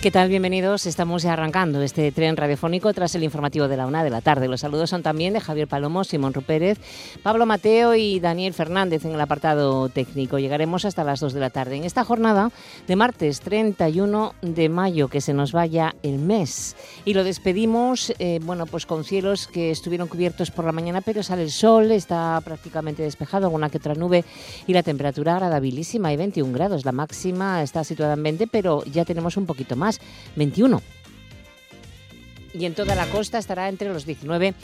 ¿Qué tal? Bienvenidos. Estamos ya arrancando este tren radiofónico tras el informativo de la una de la tarde. Los saludos son también de Javier Palomo, Simón Rupérez, Pablo Mateo y Daniel Fernández en el apartado técnico. Llegaremos hasta las dos de la tarde. En esta jornada de martes 31 de mayo, que se nos vaya el mes. Y lo despedimos, eh, bueno, pues con cielos que estuvieron cubiertos por la mañana, pero sale el sol, está prácticamente despejado, alguna que otra nube y la temperatura agradabilísima, hay 21 grados. La máxima está situada en 20, pero ya tenemos un poquito más 21 y en toda la costa estará entre los 19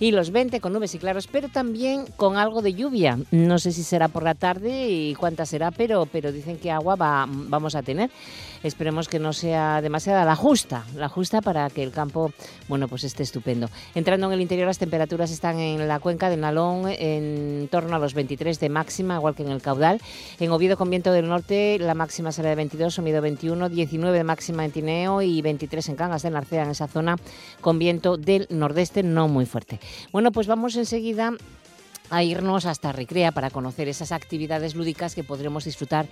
y los 20 con nubes y claros, pero también con algo de lluvia. No sé si será por la tarde y cuánta será, pero, pero dicen que agua va, vamos a tener. Esperemos que no sea demasiada la justa, la justa para que el campo, bueno, pues esté estupendo. Entrando en el interior, las temperaturas están en la cuenca del Nalón en torno a los 23 de máxima, igual que en el caudal. En Oviedo con viento del norte, la máxima será de 22, Oviedo 21, 19 de máxima en Tineo y 23 en Cangas de Narcea, en esa zona con viento del nordeste no muy fuerte. Bueno, pues vamos enseguida a irnos hasta Recrea para conocer esas actividades lúdicas que podremos disfrutar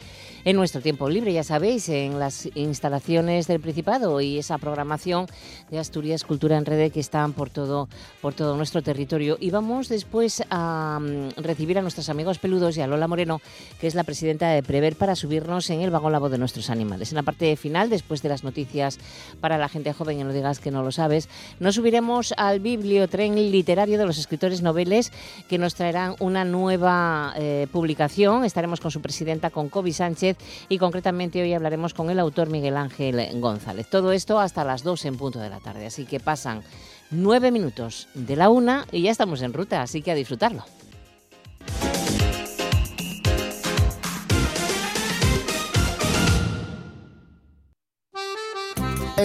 en nuestro tiempo libre, ya sabéis, en las instalaciones del Principado y esa programación de Asturias Cultura en Red que están por todo, por todo nuestro territorio. Y vamos después a mm, recibir a nuestros amigos peludos y a Lola Moreno, que es la presidenta de Prever, para subirnos en el vagón la voz de nuestros animales. En la parte final, después de las noticias para la gente joven, y no digas que no lo sabes, nos subiremos al bibliotren literario de los escritores noveles que nos traerán una nueva eh, publicación. Estaremos con su presidenta, con Kobe Sánchez, y concretamente hoy hablaremos con el autor Miguel Ángel González. Todo esto hasta las 2 en punto de la tarde. Así que pasan nueve minutos de la una y ya estamos en ruta, así que a disfrutarlo.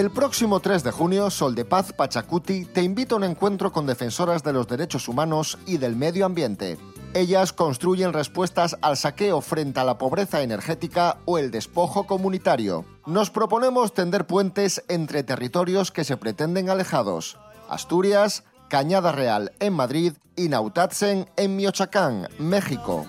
El próximo 3 de junio, Sol de Paz Pachacuti te invita a un encuentro con defensoras de los derechos humanos y del medio ambiente. Ellas construyen respuestas al saqueo frente a la pobreza energética o el despojo comunitario. Nos proponemos tender puentes entre territorios que se pretenden alejados. Asturias, Cañada Real en Madrid y Nautatzen en Michoacán, México.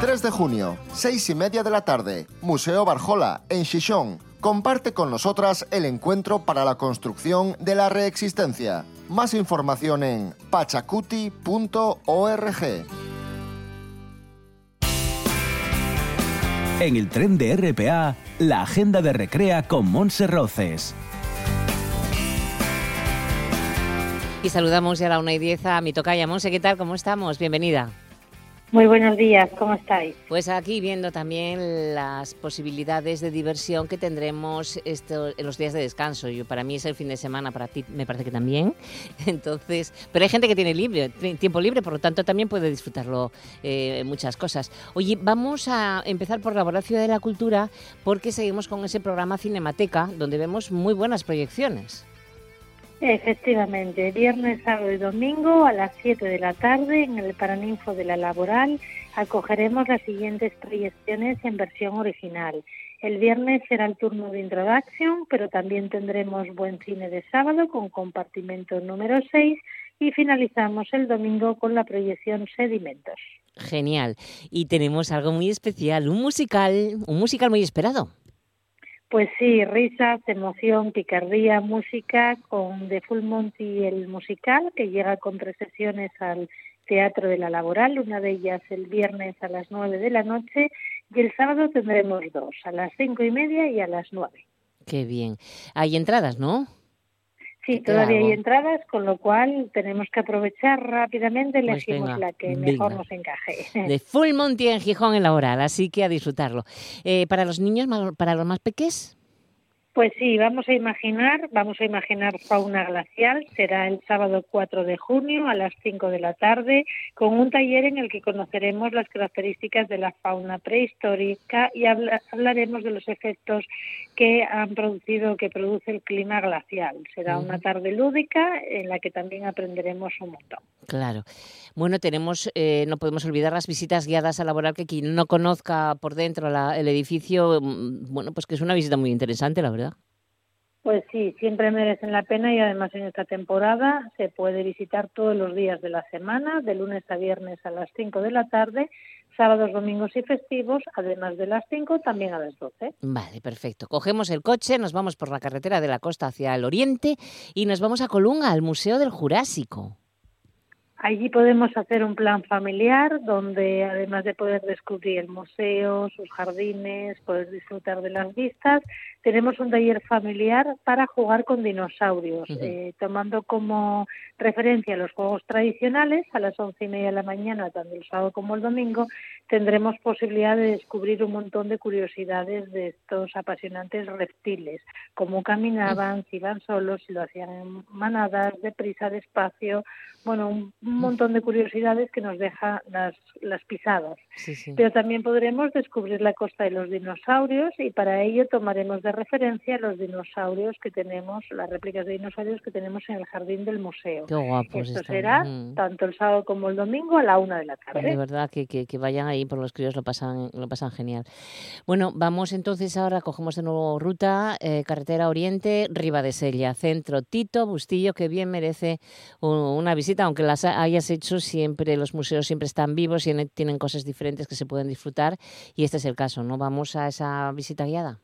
3 de junio, 6 y media de la tarde, Museo Barjola en Chichón. Comparte con nosotras el encuentro para la construcción de la reexistencia. Más información en pachacuti.org. En el tren de RPA, la agenda de Recrea con Monse Roces. Y saludamos ya a la 1 y 10 a mi tocaya Monse. ¿Qué tal? ¿Cómo estamos? Bienvenida. Muy buenos días, ¿cómo estáis? Pues aquí viendo también las posibilidades de diversión que tendremos esto, en los días de descanso. Yo, para mí es el fin de semana, para ti me parece que también. Entonces, pero hay gente que tiene libre, tiempo libre, por lo tanto también puede disfrutarlo eh, muchas cosas. Oye, vamos a empezar por la Ciudad de la Cultura porque seguimos con ese programa Cinemateca donde vemos muy buenas proyecciones. Efectivamente, viernes, sábado y domingo a las 7 de la tarde en el Paraninfo de la Laboral acogeremos las siguientes proyecciones en versión original. El viernes será el turno de introducción, pero también tendremos buen cine de sábado con compartimento número 6 y finalizamos el domingo con la proyección Sedimentos. Genial. Y tenemos algo muy especial, un musical, un musical muy esperado. Pues sí, risas, emoción, picardía, música con The Full Monty el musical que llega con tres sesiones al Teatro de la Laboral, una de ellas el viernes a las nueve de la noche y el sábado tendremos dos, a las cinco y media y a las nueve. Qué bien. Hay entradas, ¿no? Sí, todavía hay entradas, con lo cual tenemos que aprovechar rápidamente, pues elegimos la que mejor nos encaje. De Full Monty en Gijón en la oral, así que a disfrutarlo. Eh, ¿Para los niños, para los más pequeños? Pues sí, vamos a imaginar, vamos a imaginar fauna glacial. Será el sábado 4 de junio a las 5 de la tarde con un taller en el que conoceremos las características de la fauna prehistórica y hablaremos de los efectos que han producido, que produce el clima glacial. Será una tarde lúdica en la que también aprenderemos un montón. Claro. Bueno, tenemos, eh, no podemos olvidar las visitas guiadas a laboral que quien no conozca por dentro el edificio, mm, bueno, pues que es una visita muy interesante, la verdad. Pues sí, siempre merecen la pena y además en esta temporada se puede visitar todos los días de la semana, de lunes a viernes a las 5 de la tarde, sábados, domingos y festivos, además de las 5 también a las 12. Vale, perfecto. Cogemos el coche, nos vamos por la carretera de la costa hacia el oriente y nos vamos a Colunga, al Museo del Jurásico. Allí podemos hacer un plan familiar donde además de poder descubrir el museo, sus jardines, poder disfrutar de las vistas, tenemos un taller familiar para jugar con dinosaurios, eh, tomando como referencia los juegos tradicionales. A las once y media de la mañana, tanto el sábado como el domingo, tendremos posibilidad de descubrir un montón de curiosidades de estos apasionantes reptiles, cómo caminaban, si iban solos, si lo hacían en manadas, deprisa, despacio, bueno, un, montón de curiosidades que nos deja las, las pisadas. Pero también podremos descubrir la costa de los dinosaurios y para ello tomaremos de referencia los dinosaurios que tenemos, las réplicas de dinosaurios que tenemos en el jardín del museo. Esto será tanto el sábado como el domingo a la una de la tarde. De verdad que, que, vayan ahí, por los críos lo pasan, lo pasan genial. Bueno, vamos entonces ahora, cogemos de nuevo ruta, eh, carretera Oriente, Riva de Sella, centro Tito, Bustillo, que bien merece una visita, aunque las hayas hecho siempre, los museos siempre están vivos y tienen cosas diferentes que se pueden disfrutar y este es el caso, ¿no? Vamos a esa visita guiada.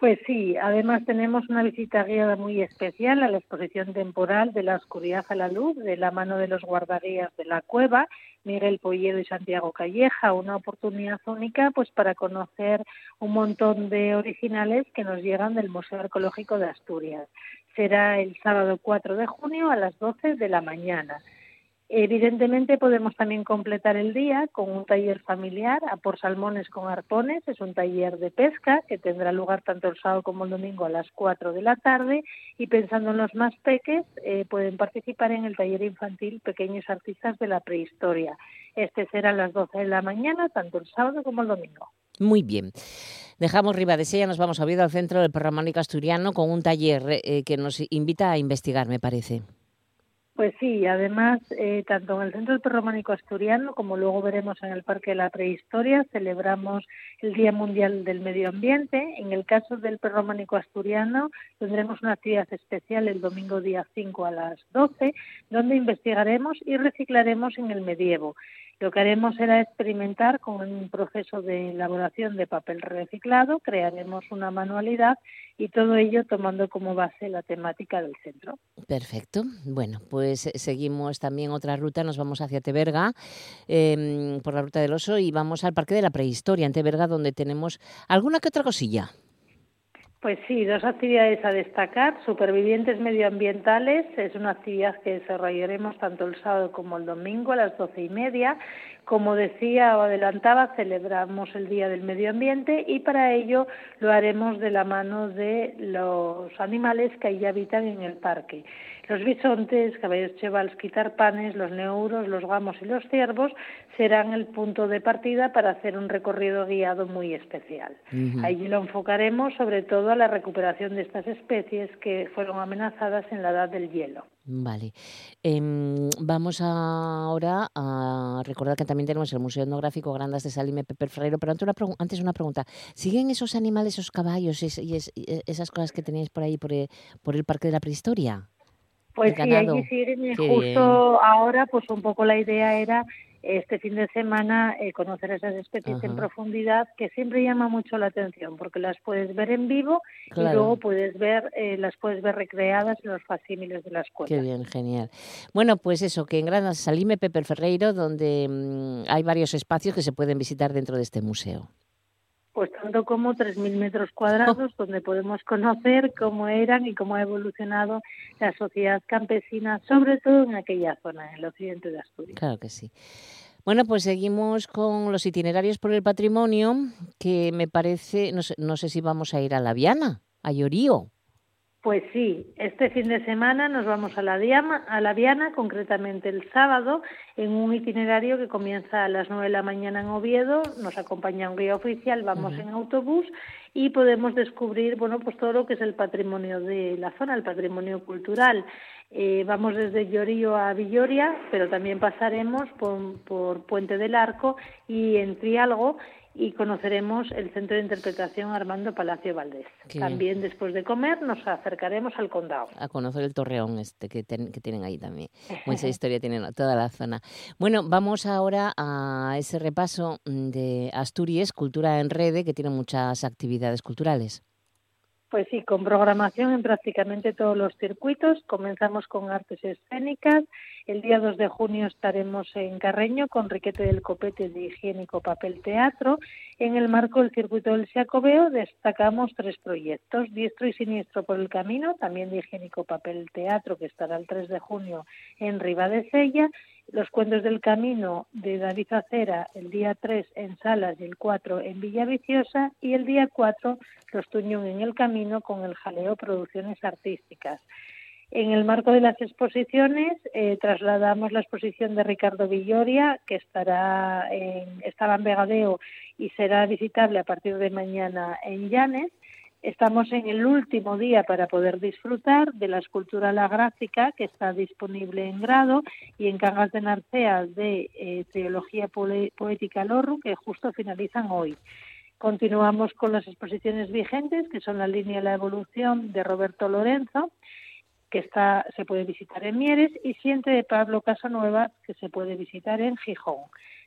Pues sí, además tenemos una visita guiada muy especial a la exposición temporal de la oscuridad a la luz de la mano de los guardarías de la cueva, Miguel Polledo y Santiago Calleja, una oportunidad única pues para conocer un montón de originales que nos llegan del Museo Arqueológico de Asturias. Será el sábado 4 de junio a las 12 de la mañana. Evidentemente podemos también completar el día con un taller familiar a por salmones con arpones. Es un taller de pesca que tendrá lugar tanto el sábado como el domingo a las 4 de la tarde. Y pensando en los más peques, eh, pueden participar en el taller infantil Pequeños Artistas de la Prehistoria. Este será a las 12 de la mañana, tanto el sábado como el domingo. Muy bien. Dejamos Sella, nos vamos a Oviedo al centro del Perrománico Asturiano con un taller eh, que nos invita a investigar, me parece. Pues sí, además, eh, tanto en el Centro Románico Asturiano como luego veremos en el Parque de la Prehistoria, celebramos el Día Mundial del Medio Ambiente. En el caso del Románico Asturiano, tendremos una actividad especial el domingo día 5 a las 12, donde investigaremos y reciclaremos en el medievo. Lo que haremos será experimentar con un proceso de elaboración de papel reciclado, crearemos una manualidad y todo ello tomando como base la temática del centro. Perfecto. Bueno, pues eh, seguimos también otra ruta, nos vamos hacia Teberga, em, por la ruta del oso, y vamos al Parque de la Prehistoria en Teberga, donde tenemos alguna que otra cosilla. Pues sí, dos actividades a destacar. Supervivientes medioambientales es una actividad que desarrollaremos tanto el sábado como el domingo a las doce y media. Como decía o adelantaba, celebramos el Día del Medio Ambiente y para ello lo haremos de la mano de los animales que allí habitan en el parque. Los bisontes, caballos chevals, quitarpanes, los neuros, los gamos y los ciervos serán el punto de partida para hacer un recorrido guiado muy especial. Allí lo enfocaremos sobre todo a la recuperación de estas especies que fueron amenazadas en la edad del hielo. Vale. Em, vamos ahora a recordar que también tenemos el Museo Etnográfico Grandas de Salime Pepe Ferreiro, pero antes una, antes una pregunta. ¿Siguen esos animales, esos caballos y, esas cosas que tenéis por ahí, por el, por el Parque de la Prehistoria? Pues sí, allí siguen justo ahora, pues un poco la idea era este fin de semana eh, conocer esas especies en profundidad que siempre llama mucho la atención porque las puedes ver en vivo y luego puedes ver eh, las puedes ver recreadas en los facímiles de la escuela. Qué bien, genial. Bueno, pues eso, que en Granada Salime Pepe Ferreiro donde mm, hay varios espacios que se pueden visitar dentro de este museo pues tanto como 3.000 metros cuadrados, donde podemos conocer cómo eran y cómo ha evolucionado la sociedad campesina, sobre todo en aquella zona, en el occidente de Asturias. Claro que sí. Bueno, pues seguimos con los itinerarios por el patrimonio, que me parece, no sé, no sé si vamos a ir a La Viana. a Llorío. Pues sí, este fin de semana nos vamos a la, Diana, a la Diana, concretamente el sábado, en un itinerario que comienza a las 9 de la mañana en Oviedo, nos acompaña un guía oficial, vamos en autobús y podemos descubrir, bueno, pues todo lo que es el patrimonio de la zona, el patrimonio cultural. Eh, vamos desde Llorío a Villoria, pero también pasaremos por, por Puente del Arco y en Trialgo y conoceremos el Centro de Interpretación Armando Palacio Valdés. también después de comer nos acercaremos al condado. A conocer el torreón este que, que tienen ahí también. Mucha historia tienen toda la zona. Bueno, vamos ahora a ese repaso de Asturias, Cultura en Rede, que tiene muchas actividades culturales. Pues sí, con programación en prácticamente todos los circuitos. Comenzamos con artes escénicas. El día 2 de junio estaremos en Carreño con Riquete del Copete de Higiénico Papel Teatro. En el marco del circuito del Siacobeo destacamos tres proyectos. Diestro y Siniestro por el Camino, también de Higiénico Papel Teatro, que estará el 3 de junio en Ribadesella los Cuentos del Camino de David Acera el día 3 en Salas y el 4 en Villaviciosa y el día 4 Los Tuñón en el Camino con el Jaleo Producciones Artísticas. En el marco de las exposiciones eh, trasladamos la exposición de Ricardo Villoria, que estará en, estaba en Vegadeo y será visitable a partir de mañana en Llanes. Estamos en el último día para poder disfrutar de la escultura La Gráfica, que está disponible en grado, y en Cangas de Narcea de eh, Teología Poética Lorru, que justo finalizan hoy. Continuamos con las exposiciones vigentes, que son la línea La Evolución de Roberto Lorenzo, que está, se puede visitar en Mieres, y Siente de Pablo Casanueva, que se puede visitar en Gijón.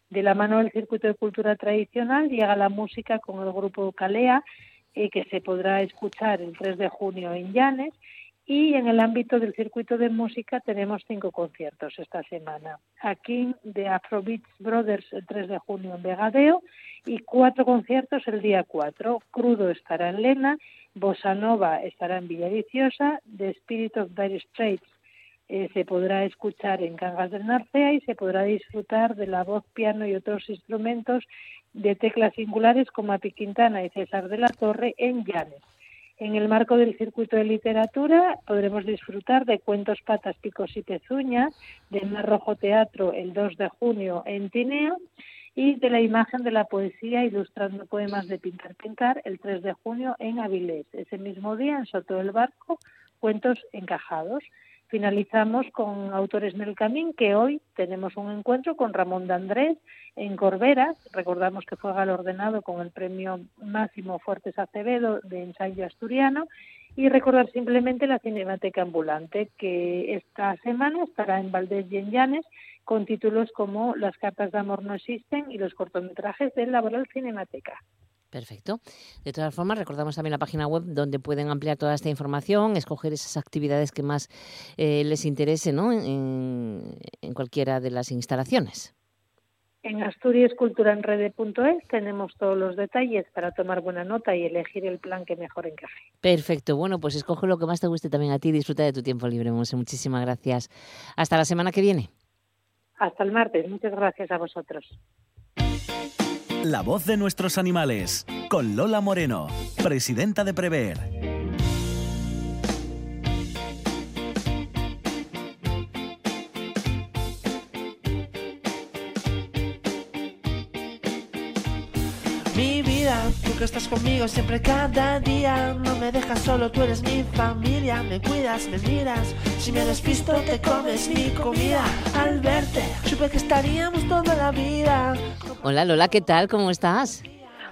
De la mano del Circuito de Cultura Tradicional llega la música con el grupo Calea, y que se podrá escuchar el 3 de junio en Llanes. Y en el ámbito del circuito de música tenemos cinco conciertos esta semana. Aquí de Afrobeats Brothers el 3 de junio en Vegadeo y cuatro conciertos el día 4. Crudo estará en Lena, Bossa Nova estará en Villaviciosa, The Spirit of Dire Straits eh, se podrá escuchar en Cangas del Narcea y se podrá disfrutar de la voz, piano y otros instrumentos de teclas singulares como Api Quintana y César de la Torre en Llanes. En el marco del circuito de literatura podremos disfrutar de Cuentos Patas, Picos y Pezuñas, de Mar Rojo Teatro el 2 de junio en Tinea y de la imagen de la poesía ilustrando poemas de Pintar Pintar el 3 de junio en Avilés. Ese mismo día en Soto del Barco, Cuentos Encajados. Finalizamos con Autores en el Camín, que hoy tenemos un encuentro con Ramón de Andrés en Corbera. Recordamos que fue galardonado con el premio Máximo Fuertes Acevedo de ensayo asturiano. Y recordar simplemente la Cinemateca Ambulante, que esta semana estará en Valdés y en Llanes, con títulos como Las cartas de amor no existen y los cortometrajes de Laboral Cinemateca. Perfecto. De todas formas, recordamos también la página web donde pueden ampliar toda esta información, escoger esas actividades que más eh, les interese ¿no? en, cualquiera de las instalaciones. En asturiasculturaenrede.es tenemos todos los detalles para tomar buena nota y elegir el plan que mejor encaje. Perfecto. Bueno, pues escoge lo que más te guste también a ti. Disfruta de tu tiempo libre, Monse. Muchísimas gracias. Hasta la semana que viene. Hasta el martes. Muchas gracias a vosotros. La voz de nuestros animales, con Lola Moreno, presidenta de Prever. Estás conmigo siempre cada día. No me dejas solo, tú eres mi familia. Me cuidas, me miras. Si me despisto, te comes mi comida. Al verte, supe que estaríamos toda la vida. Hola Lola, ¿qué tal? ¿Cómo estás?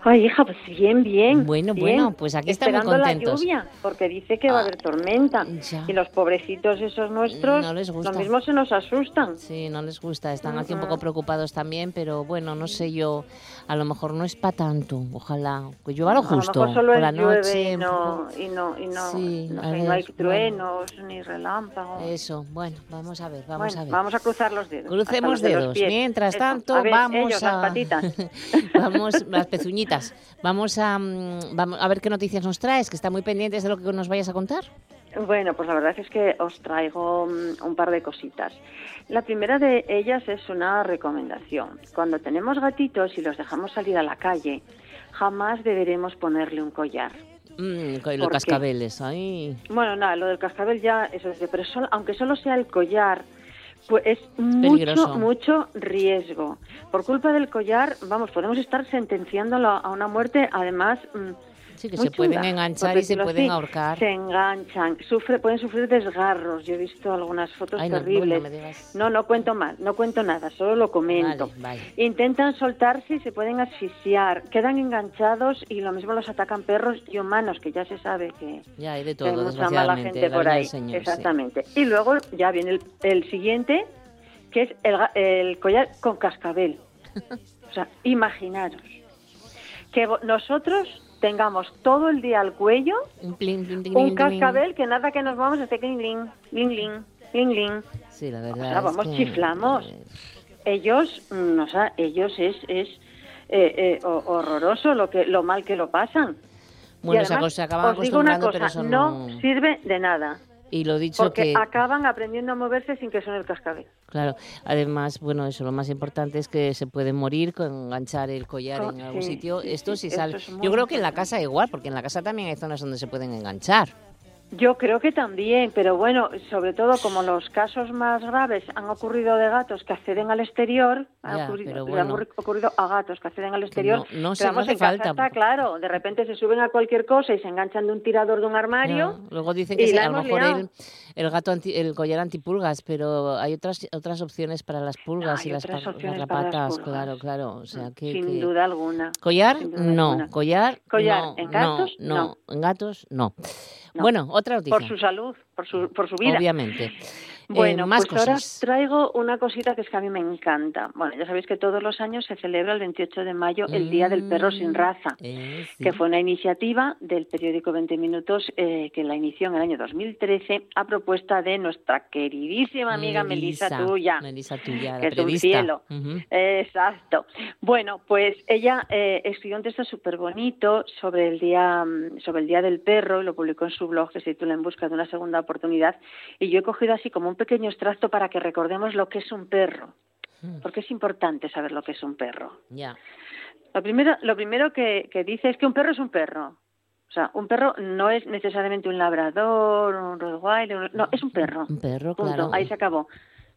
Ay, hija, pues bien, bien. Bueno, bueno, pues aquí estamos contentos. la lluvia, porque dice que va a haber ah, tormenta. Y los pobrecitos esos nuestros, no les gusta. lo mismo se nos asustan. Sí, no les gusta. Están aquí un poco preocupados también, pero bueno, no sé yo. A lo mejor no es para tanto. Ojalá. Que llueva lo justo. A lo mejor solo la noche. Y no, y no, y no, no, hay truenos ni relámpagos. Eso, bueno, vamos a ver, vamos a ver. Vamos a cruzar los dedos. Crucemos dedos. Mientras tanto, vamos a. Las patitas. vamos, las pezuñitas Vamos a, mm, vamos a ver qué noticias nos traes, que está muy pendientes de lo que nos vayas a contar. Bueno, pues la verdad es que os traigo mm, un par de cositas. La primera de ellas es una recomendación. Cuando tenemos gatitos y los dejamos salir a la calle, jamás deberemos ponerle un collar. Mm, los ¿Por qué? cascabeles, ahí. Bueno, nada, lo del cascabel ya, eso es, pero solo- aunque solo sea el collar, pues es mucho, peligroso. mucho riesgo. Por culpa del collar, vamos, podemos estar sentenciándolo a una muerte, además... Sí, que muy se pueden enganchar y se pueden así. ahorcar. Se enganchan, sufre, pueden sufrir desgarros. Yo he visto algunas fotos Ay, terribles. no digas. no, no cuento más, no cuento nada, solo lo comento. Vale, vale. Intentan soltarse y se pueden asfixiar, quedan enganchados y lo mismo los atacan perros y humanos, que ya se sabe que, Ya hay de hay todo, mucha mala gente por ahí. sí. Exactamente. Y luego ya viene el, el siguiente, que es el, el collar con cascabel. O sea, imaginaros que nosotros tengamos todo el día al cuello Un plin, plin, plin, un cascabel que nada que nos vamos hace cling, cling, cling, cling. Sí, la verdad. O sea, es vamos, que- chiflamos. Ellos, mm, o sea, ellos es, es eh, eh, ho- horroroso lo que lo mal que lo pasan. Bueno, y además, se acaban os digo una pero cosa, eso no no... sirve de nada, Y lo dicho porque que... acaban aprendiendo a moverse sin que suene el cascabel. Claro, además, bueno, eso lo más importante es que se puede morir con enganchar el collar Co- en algún sí, sitio. sí, Esto sí, sí sale. es Yo creo que en la casa igual, porque en la casa también hay zonas donde se pueden enganchar. Yo creo que también, pero bueno, sobre todo como los casos más graves han ocurrido de gatos que acceden al exterior, han Ya, ocurrido, han ocurrido a gatos que acceden al exterior, no- no pero no hace en casa falta. está claro, de repente se suben a cualquier cosa y se enganchan de un tirador de un armario. Ya, Luego dicen que sí, a lo mejor el, el gato anti- el collar antipulgas, pero hay otras otras opciones para las pulgas y las, otras pa- las opciones para las rapatas, pulgas. claro, claro. O sea, que, sin que- duda alguna. Collar, duda no. alguna. Collar, Collar, no, ¿en gatos? no, No. En gatos, no. No. Bueno, otra noticia. Por su salud, por su, por su vida. Obviamente. Eh, Bueno, más pues cosas. os traigo una cosita que es que a mí me encanta. Bueno, ya sabéis que todos los años se celebra el 28 de mayo el Día del Perro sin Mm, raza. eh, sí. que fue una iniciativa del periódico 20 Minutos eh, que la inició en el año 2013 a propuesta de nuestra queridísima amiga Melissa, tuya. Melissa tuya, la que es un cielo. Exacto. Bueno, pues ella eh, escribió un texto súper bonito sobre el día mm, sobre el día del perro y lo publicó en su blog que se titula En busca de una segunda oportunidad. Y yo he cogido así como un pequeño extracto para que recordemos lo que es un perro, Mm, porque es importante saber lo que es un perro. Ya. Lo primero, lo primero que, que dice es que un perro es un perro. O sea, un perro no es necesariamente un labrador, un rottweiler, no, es un perro. Un perro, Punto. claro. Ahí se acabó.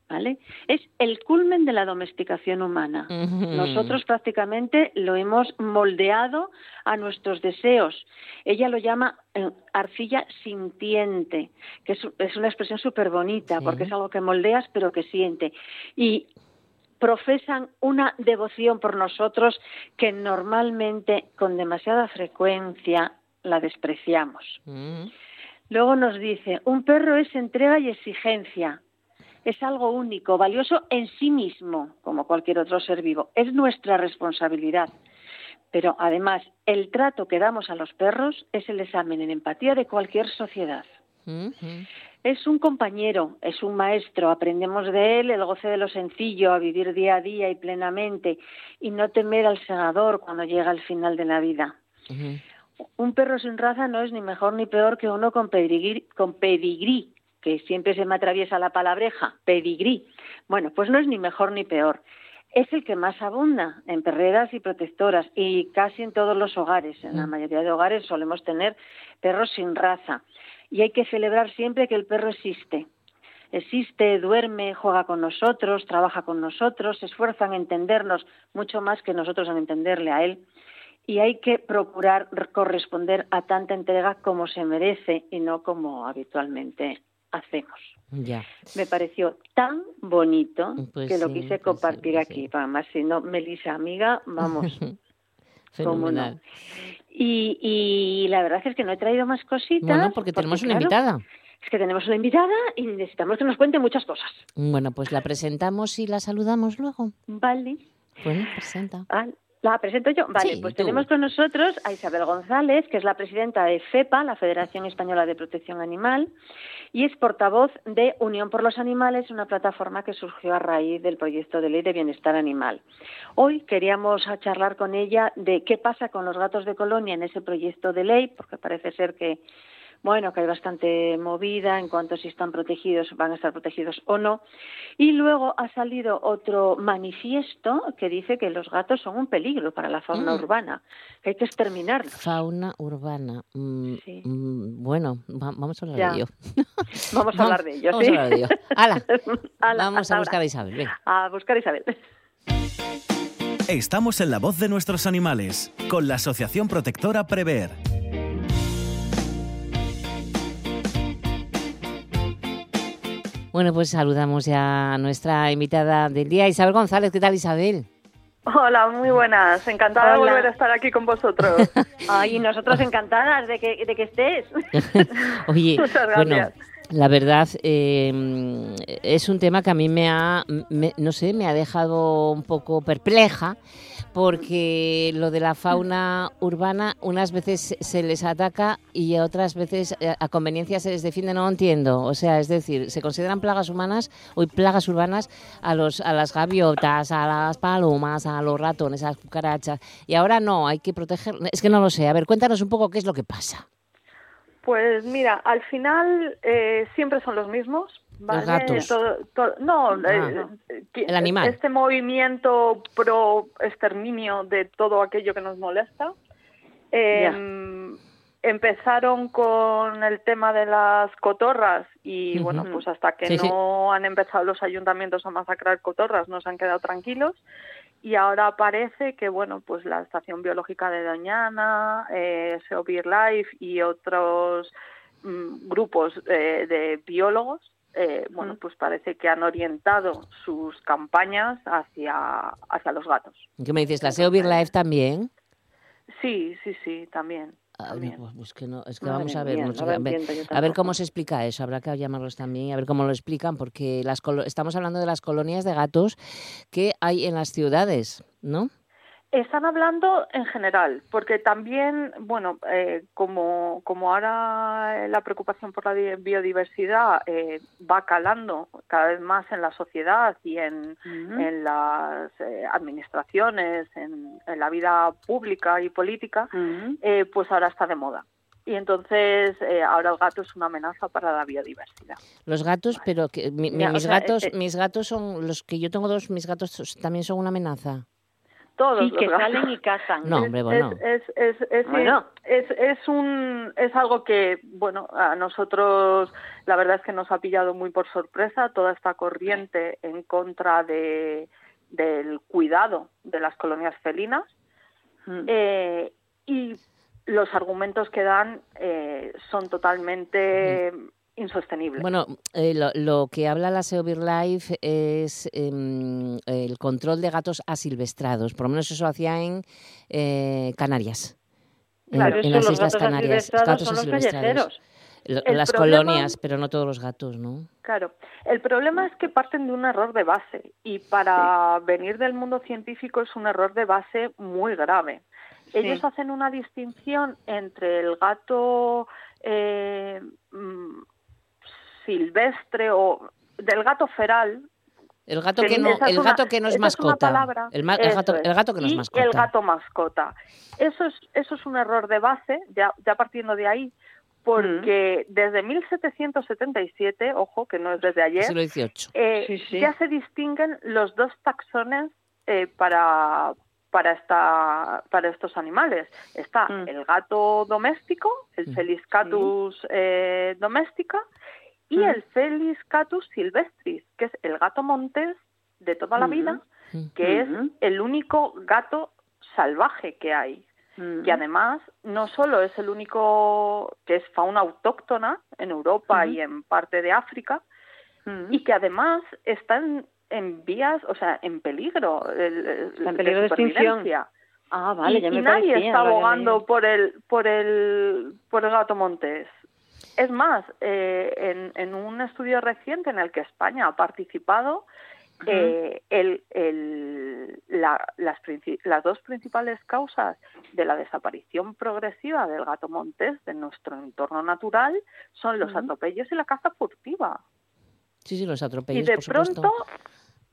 ¿Vale? Es el culmen de la domesticación humana. Nosotros prácticamente lo hemos moldeado a nuestros deseos. Ella lo llama eh, arcilla sintiente, que es, es una expresión súper bonita, Sí. porque es algo que moldeas pero que siente. Y profesan una devoción por nosotros que normalmente, con demasiada frecuencia, la despreciamos. Mm. Luego nos dice, un perro es entrega y exigencia. Es algo único, valioso en sí mismo, como cualquier otro ser vivo. Es nuestra responsabilidad. Pero además, el trato que damos a los perros es el examen en empatía de cualquier sociedad. Es un compañero, es un maestro, aprendemos de él el goce de lo sencillo, a vivir día a día y plenamente, y no temer al segador cuando llega el final de la vida. Un perro sin raza no es ni mejor ni peor que uno con pedigrí, con pedigrí, que siempre se me atraviesa la palabreja, pedigrí. Bueno, pues no es ni mejor ni peor. Es el que más abunda en perreras y protectoras y casi en todos los hogares. En la Mm. mayoría de hogares solemos tener perros sin raza. Y hay que celebrar siempre que el perro existe. Existe, duerme, juega con nosotros, trabaja con nosotros, se esfuerza en entendernos mucho más que nosotros en entenderle a él y hay que procurar corresponder a tanta entrega como se merece y no como habitualmente hacemos. Ya. Me pareció tan bonito Pues que lo quise pues sí, compartir pues aquí. sí. Además, si no, Melissa, amiga, vamos, cómo no. Y, y la verdad es que no he traído más cositas. Bueno, porque tenemos una claro, invitada. Es que tenemos una invitada y necesitamos que nos cuente muchas cosas. Bueno, pues la presentamos y la saludamos luego. Vale. Bueno, presenta. Ah, ¿La presento yo? Vale, Sí, pues tú. tenemos con nosotros a Isabel González, que es la presidenta de FEPA, la Federación Española de Protección Animal, y es portavoz de Unión por los Animales, una plataforma que surgió a raíz del proyecto de ley de bienestar animal. Hoy queríamos charlar con ella de qué pasa con los gatos de colonia en ese proyecto de ley, porque parece ser que bueno, que hay bastante movida en cuanto a si están protegidos, van a estar protegidos o no. Y luego ha salido otro manifiesto que dice que los gatos son un peligro para la fauna Mm. urbana, que hay que exterminarlos. Fauna urbana. Mm, Sí. mm, bueno, va- vamos a hablar Ya. de ello. Vamos a hablar de ello, Vamos ¿sí? a hablar de ello. Vamos a buscar ahora. a Isabel. venga. A buscar a Isabel. Estamos en la voz de nuestros animales, con la Asociación Protectora Prever. Bueno, pues saludamos ya a nuestra invitada del día, Isabel González. ¿Qué tal, Isabel? Hola, muy buenas. Encantada Hola. de volver a estar aquí con vosotros. Ay, y nosotros encantadas de que, de que estés. Oye, Muchas bueno, gracias. la verdad eh, es un tema que a mí me ha, me- no sé, me ha dejado un poco perpleja porque lo de la fauna urbana unas veces se les ataca y otras veces eh, a conveniencia se les defiende, no entiendo. O sea, es decir, se consideran plagas humanas o plagas urbanas a los a las gaviotas, a las palomas, a los ratones, a las cucarachas y ahora no, hay que proteger. Es que no lo sé. A ver, cuéntanos un poco qué es lo que pasa. Pues mira, al final eh, siempre son los mismos. ¿Vale? gatos. Todo- todo- no, Ah. eh, que- El animal. Este movimiento pro exterminio de todo aquello que nos molesta. eh, Empezaron con el tema de las cotorras y bueno, pues hasta que Sí, sí. no han empezado los ayuntamientos a masacrar cotorras, no se han quedado tranquilos. y ahora parece que bueno pues la estación biológica de Doñana, eh, SEO Life y otros mm, grupos eh, de biólogos eh, bueno pues parece que han orientado sus campañas hacia hacia los gatos ¿Qué me dices? ¿La SEO Life también? sí sí sí también Ah, pues, que no, es que Madre vamos a ver, mía, mucho- no lo a, ver a ver cómo se explica eso, habrá que llamarlos también, a ver cómo lo explican, porque las colo- estamos hablando de las colonias de gatos que hay en las ciudades, ¿no? Están hablando en general, porque también, bueno, eh, como, como ahora la preocupación por la di- biodiversidad eh, va calando cada vez más en la sociedad y en, en las eh, administraciones, en, en la vida pública y política, eh, pues ahora está de moda. Y entonces eh, ahora el gato es una amenaza para la biodiversidad. Los gatos, pero que mi- mi- Ya, o mis sea, gatos, eh, mis gatos son los que yo tengo dos, mis gatos también son una amenaza. Todos Sí, los que gatos. salen y cazan. No, Es- hombre, bueno. Es, es, es, es, Bueno. es, es un, es algo que, bueno, a nosotros la verdad es que nos ha pillado muy por sorpresa toda esta corriente en contra de, del cuidado de las colonias felinas Mm. eh, y los argumentos que dan eh, son totalmente insostenibles. Bueno, eh, lo, lo que habla la SEO Life es em, el control de gatos asilvestrados, por lo menos eso hacía en eh, Canarias. En- Claro, en, eso, las los Islas gatos Canarias. asilvestrados gatos son asilvestrados. las problema- colonias, pero no todos los gatos, ¿no? Claro, el problema es que parten de un error de base y para venir del mundo científico es un error de base muy grave. Ellos hacen una distinción entre el gato eh, mm, silvestre o del gato feral. El gato que que no, el una- gato que no es mascota. palabra. el, ma- el Eso gato, es. el gato que no es Y mascota. el gato mascota. Eso es, eso es un error de base, ya, ya partiendo de ahí, porque desde 1777, ojo, que no es desde ayer, Siglo XVIII. eh, Sí, sí. ya se distinguen los dos taxones eh, para para esta para estos animales está Mm. el gato doméstico el Mm. Felis catus eh, doméstica y el Felis catus silvestris que es el gato montés de toda la vida que es el único gato salvaje que hay. Y además no solo es el único que es fauna autóctona en Europa y en parte de África y que además están en vías, o sea, en peligro, el- el- en peligro de extinción. supervivencia. Ah, vale, y, ya me y nadie parecía, está que abogando por el por el por el gato montés. Es más, eh, en, en un estudio reciente en el que España ha participado, eh, el, el- la- las, dos principales causas de la desaparición progresiva del gato montés de nuestro entorno natural son los atropellos y la caza furtiva Sí, sí, los y atropellos, de por supuesto. pronto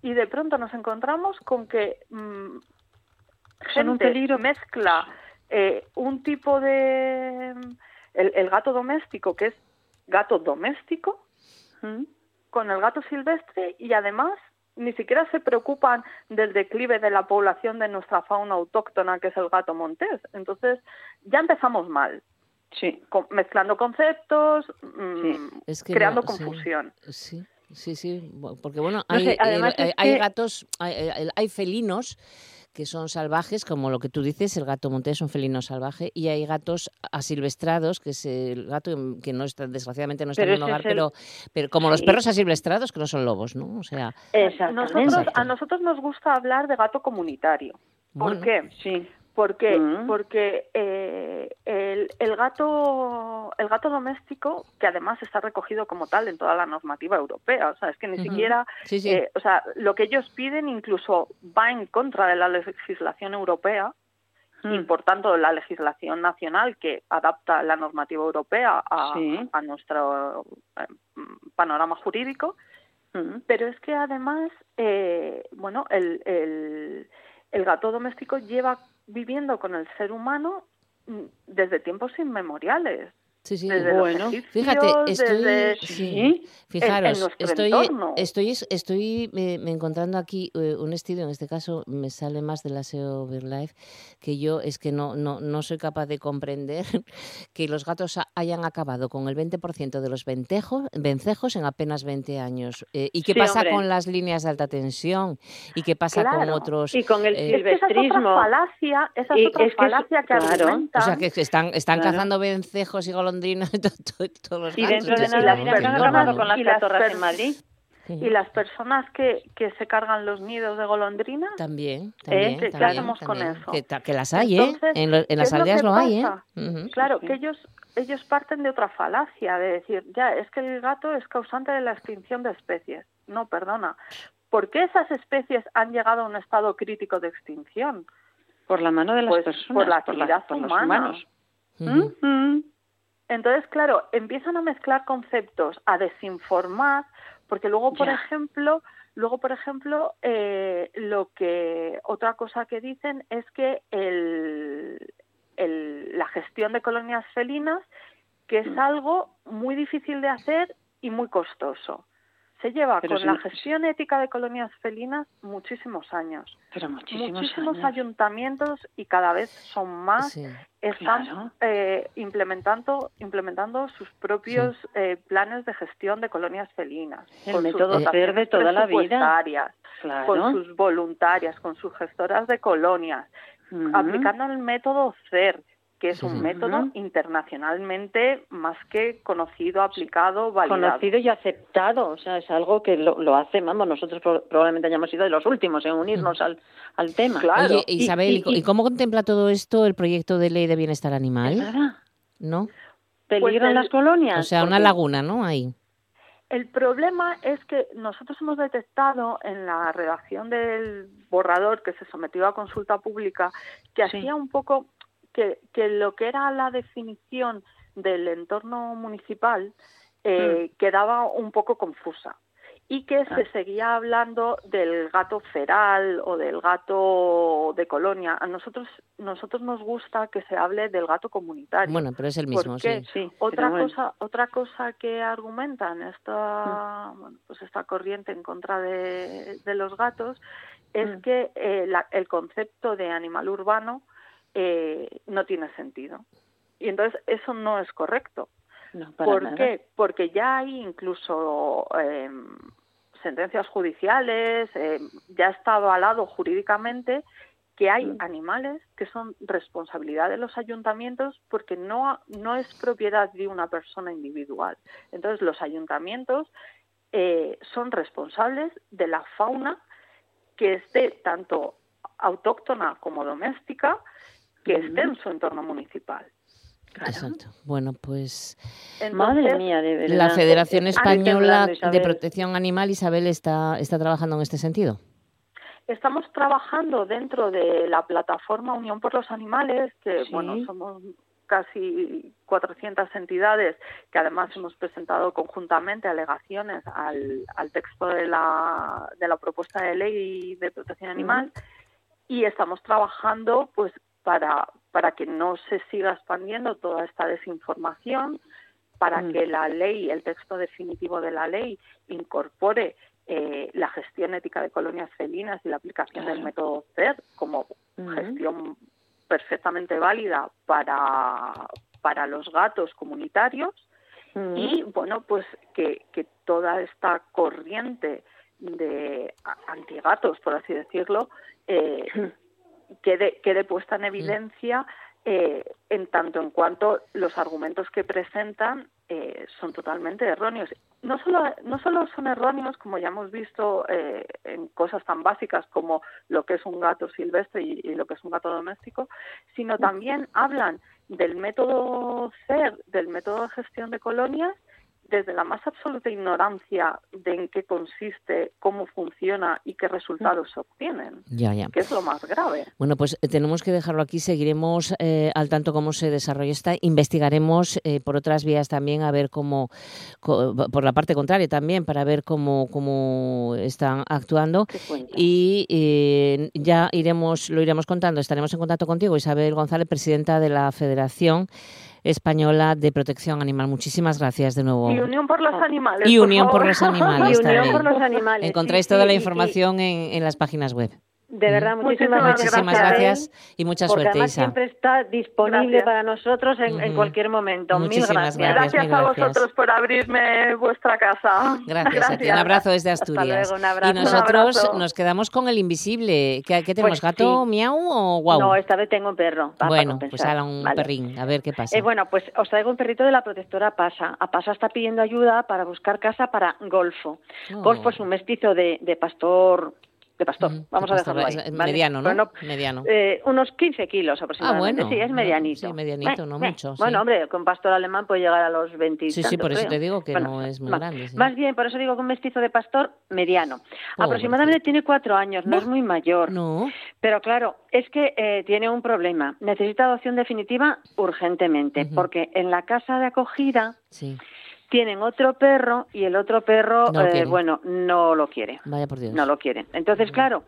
y de pronto nos encontramos con que mm, Son un gente peligro. mezcla eh, un tipo de el, gato doméstico, que es gato doméstico, con el gato silvestre y además ni siquiera se preocupan del declive de la población de nuestra fauna autóctona, que es el gato montés. Entonces, ya empezamos mal. Sí. mezclando conceptos, mm, creando confusión. Sí. Sí, sí, porque bueno, hay, eh, hay, gatos, hay, felinos que son salvajes, como lo que tú dices, el gato montés es un felino salvaje, y hay gatos asilvestrados, que es el gato que no está, desgraciadamente no está en un hogar, pero, pero como los perros asilvestrados, que no son lobos, ¿no? O sea, nosotros, a nosotros nos gusta hablar de gato comunitario. ¿Por qué? Sí. ¿Por qué? Mm. Porque eh, el, el, gato, el gato doméstico, que además está recogido como tal en toda la normativa europea, o sea, es que ni siquiera, eh, o sea, lo que ellos piden incluso va en contra de la legislación europea mm. y por tanto la legislación nacional que adapta la normativa europea a, a nuestro eh, panorama jurídico. Mm. Pero es que además, bueno, el, el, el gato doméstico lleva viviendo con el ser humano mm, desde tiempos inmemoriales. Sí, sí, bueno, fíjate, estoy, sí, fijaros, estoy, estoy, estoy me, encontrando aquí eh, un estudio, en este caso me sale más de la SEO Life, que yo es que no, no, no soy capaz de comprender que los gatos hayan acabado con el 20% de los vencejos, vencejos en apenas 20 años. Eh, ¿Y qué pasa con las líneas de alta tensión? ¿Y qué pasa con otros? Y con el eh, silvestrismo. esa es otra falacia, esa es otra falacia que, claro. O sea, que están, están cazando vencejos y golondrinas todos los Y dentro de nada, mira, con las catorras en Madrid. Y las personas que, que se cargan los nidos de golondrina. También, también. ¿Qué, hacemos con eso? Que, las hay, ¿eh? En, en las aldeas lo, hay, ¿eh? Claro, que ellos ellos parten de otra falacia, de decir, ya, es que el gato es causante de la extinción de especies. No, perdona. ¿Por qué esas especies han llegado a un estado crítico de extinción? Por la mano de las pues personas. Por la actividad por humana. Entonces, claro, empiezan a mezclar conceptos, a desinformar, porque luego, por ejemplo, luego, por ejemplo, eh, lo que otra cosa que dicen es que el, el, la gestión de colonias felinas, que es mm. algo muy difícil de hacer y muy costoso. Se lleva con la gestión ética de colonias felinas muchísimos años. Pero muchísimos, ayuntamientos y cada vez son más están eh, implementando implementando sus propios eh, planes de gestión de colonias felinas. El con método verde toda la vida. Con sus voluntarias, con sus gestoras de colonias, aplicando el método CER, que es un método internacionalmente más que conocido, aplicado, validado. Conocido y aceptado, o sea, es algo que lo, lo hace, vamos, nosotros probablemente hayamos sido de los últimos en unirnos al, al tema. Claro. Isabel, y, cómo contempla todo esto el proyecto de ley de bienestar animal? ¿No? ¿Peligran las colonias? O sea, una laguna, ¿no? Ahí. El problema es que nosotros hemos detectado en la redacción del borrador que se sometió a consulta pública que hacía un poco que, que lo que era la definición del entorno municipal eh, mm. quedaba un poco confusa y que se seguía hablando del gato feral o del gato de colonia. A nosotros nosotros nos gusta que se hable del gato comunitario. Bueno, pero es el mismo, sí. sí. Otra cosa otra cosa que argumentan esta mm. pues esta corriente en contra de, de los gatos es mm. que eh, el concepto de animal urbano eh, no tiene sentido. Y entonces eso no es correcto. ¿Por qué? Porque ya hay incluso eh, sentencias judiciales, eh, ya está avalado jurídicamente que hay mm. animales que son responsabilidad de los ayuntamientos porque no, no es propiedad de una persona individual. Entonces los ayuntamientos eh, son responsables de la fauna que esté tanto autóctona como doméstica que esté en su entorno municipal. Exacto. Bueno, pues Madre mía, de verdad. La Federación Española de Protección Animal, Isabel, está, está trabajando en este sentido. Estamos trabajando dentro de la plataforma Unión por los Animales, que bueno, somos casi 400 entidades que además hemos presentado conjuntamente alegaciones al, al texto de la, de la propuesta de ley de protección animal y estamos trabajando pues para para que no se siga expandiendo toda esta desinformación, para Mm. que la ley, el texto definitivo de la ley, incorpore eh, la gestión ética de colonias felinas y la aplicación del método CER como Ujú. gestión perfectamente válida para, para los gatos comunitarios y bueno pues que, que toda esta corriente de antigatos por así decirlo eh, quede, quede puesta en evidencia eh, en tanto en cuanto los argumentos que presentan eh, son totalmente erróneos. No solo, no solo son erróneos, como ya hemos visto eh, en cosas tan básicas como lo que es un gato silvestre y, y lo que es un gato doméstico, sino también hablan del método CER, del método de gestión de colonias, desde la más absoluta ignorancia de en qué consiste, cómo funciona y qué resultados se obtienen, Ya, ya. que es lo más grave. Bueno, pues eh, tenemos que dejarlo aquí. Seguiremos eh, al tanto cómo se desarrolla esta. Investigaremos eh, por otras vías también a ver cómo, co- por la parte contraria también, para ver cómo, cómo están actuando. Y eh, ya iremos, lo iremos contando. Estaremos en contacto contigo, Isabel González, presidenta de la Federación Española de Protección Animal. Muchísimas gracias de nuevo. Y unión por los animales. Y por unión por favor. los animales Y unión también. por los animales. Encontráis sí, toda sí, la información en, en las páginas web. De verdad, muchísimas, Muchísimas Muchísimas gracias. gracias y mucha Porque suerte, además Isa. siempre está disponible Gracias. para nosotros en, cualquier momento. Muchísimas Mil gracias. gracias. Gracias mil a gracias. vosotros por abrirme vuestra casa. Gracias, a ti. Un abrazo desde Hasta Asturias. luego, un abrazo. Y nosotros Un abrazo. nos quedamos con el invisible. ¿Qué, qué tenemos? Pues ¿Gato sí. miau o guau? No, esta vez tengo un perro. para bueno, pues ahora un Vale. perrín. A ver qué pasa. Eh, bueno, pues os traigo un perrito de la protectora Pasa. A Pasa está pidiendo ayuda para buscar casa para Golfo. Oh. Golfo es un mestizo de, de pastor. De pastor, vamos de a pastor, dejarlo ahí. es- es ¿vale? mediano, ¿no? Mediano. eh, unos 15 kilos Ah, aproximadamente. bueno. Sí, es Ah, medianito. Sí, medianito, Eh, no eh. mucho. sí. Bueno, hombre, con pastor alemán puede llegar a los 20 y Sí, sí, por eso creo. te digo que Bueno, no es muy más- grande. sí. Más bien, por eso digo que un mestizo de pastor mediano. Oh, Aproximadamente tiene cuatro años, no Buah. es muy mayor. No. Pero claro, es que eh, tiene un problema. Necesita adopción definitiva urgentemente, porque en la casa de acogida Sí, tienen otro perro y el otro perro, No eh, quiere. bueno, no lo quiere. vaya por Dios. No lo quieren. Entonces, claro,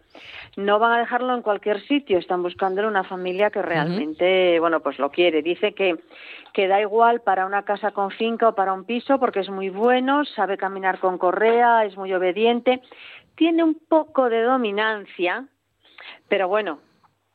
no van a dejarlo en cualquier sitio. Están buscando una familia que realmente, bueno, pues lo quiere. Dice que, que da igual para una casa con finca o para un piso porque es muy bueno, sabe caminar con correa, es muy obediente, tiene un poco de dominancia, pero bueno,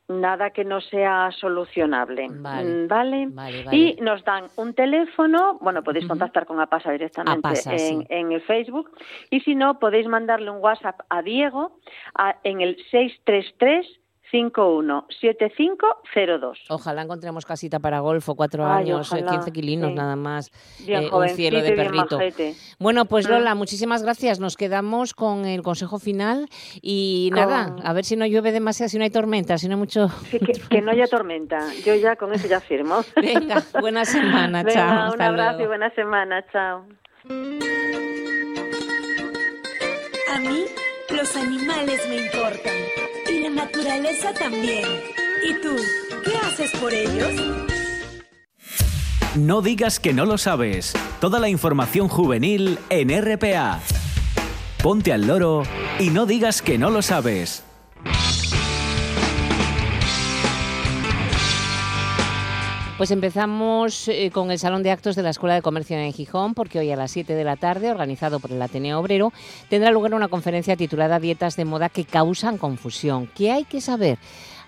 nada que no sea solucionable. Vale. Mm, ¿Vale? Vale, vale. Y nos dan un teléfono, bueno, podéis contactar con Apasa directamente Apasa, en, sí. en el Facebook, y si no, podéis mandarle un WhatsApp a Diego a- en el 633 517502. Ojalá encontremos casita para golfo, cuatro Ay, años, eh, ojalá, 15 kilinos sí. nada más, eh, un cielo de perrito. Bueno, pues Mm. Lola, muchísimas gracias. Nos quedamos con el consejo final y Con- nada, a ver si no llueve demasiado, si no hay tormenta, si no hay mucho. Sí, que, que no haya tormenta. Yo ya con eso ya firmo. Venga, buena semana, Venga, chao. un hasta abrazo luego. y buena semana. Chao. A mí los animales me importan la naturaleza también. ¿Y tú, qué haces por ellos? No digas que no lo sabes. Toda la información juvenil en RPA. Ponte al loro y no digas que no lo sabes. Pues empezamos eh, con el Salón de Actos de la Escuela de Comercio en Gijón, porque hoy a las 7 de la tarde, organizado por el Ateneo Obrero, tendrá lugar una conferencia titulada Dietas de moda que causan confusión. ¿Qué hay que saber?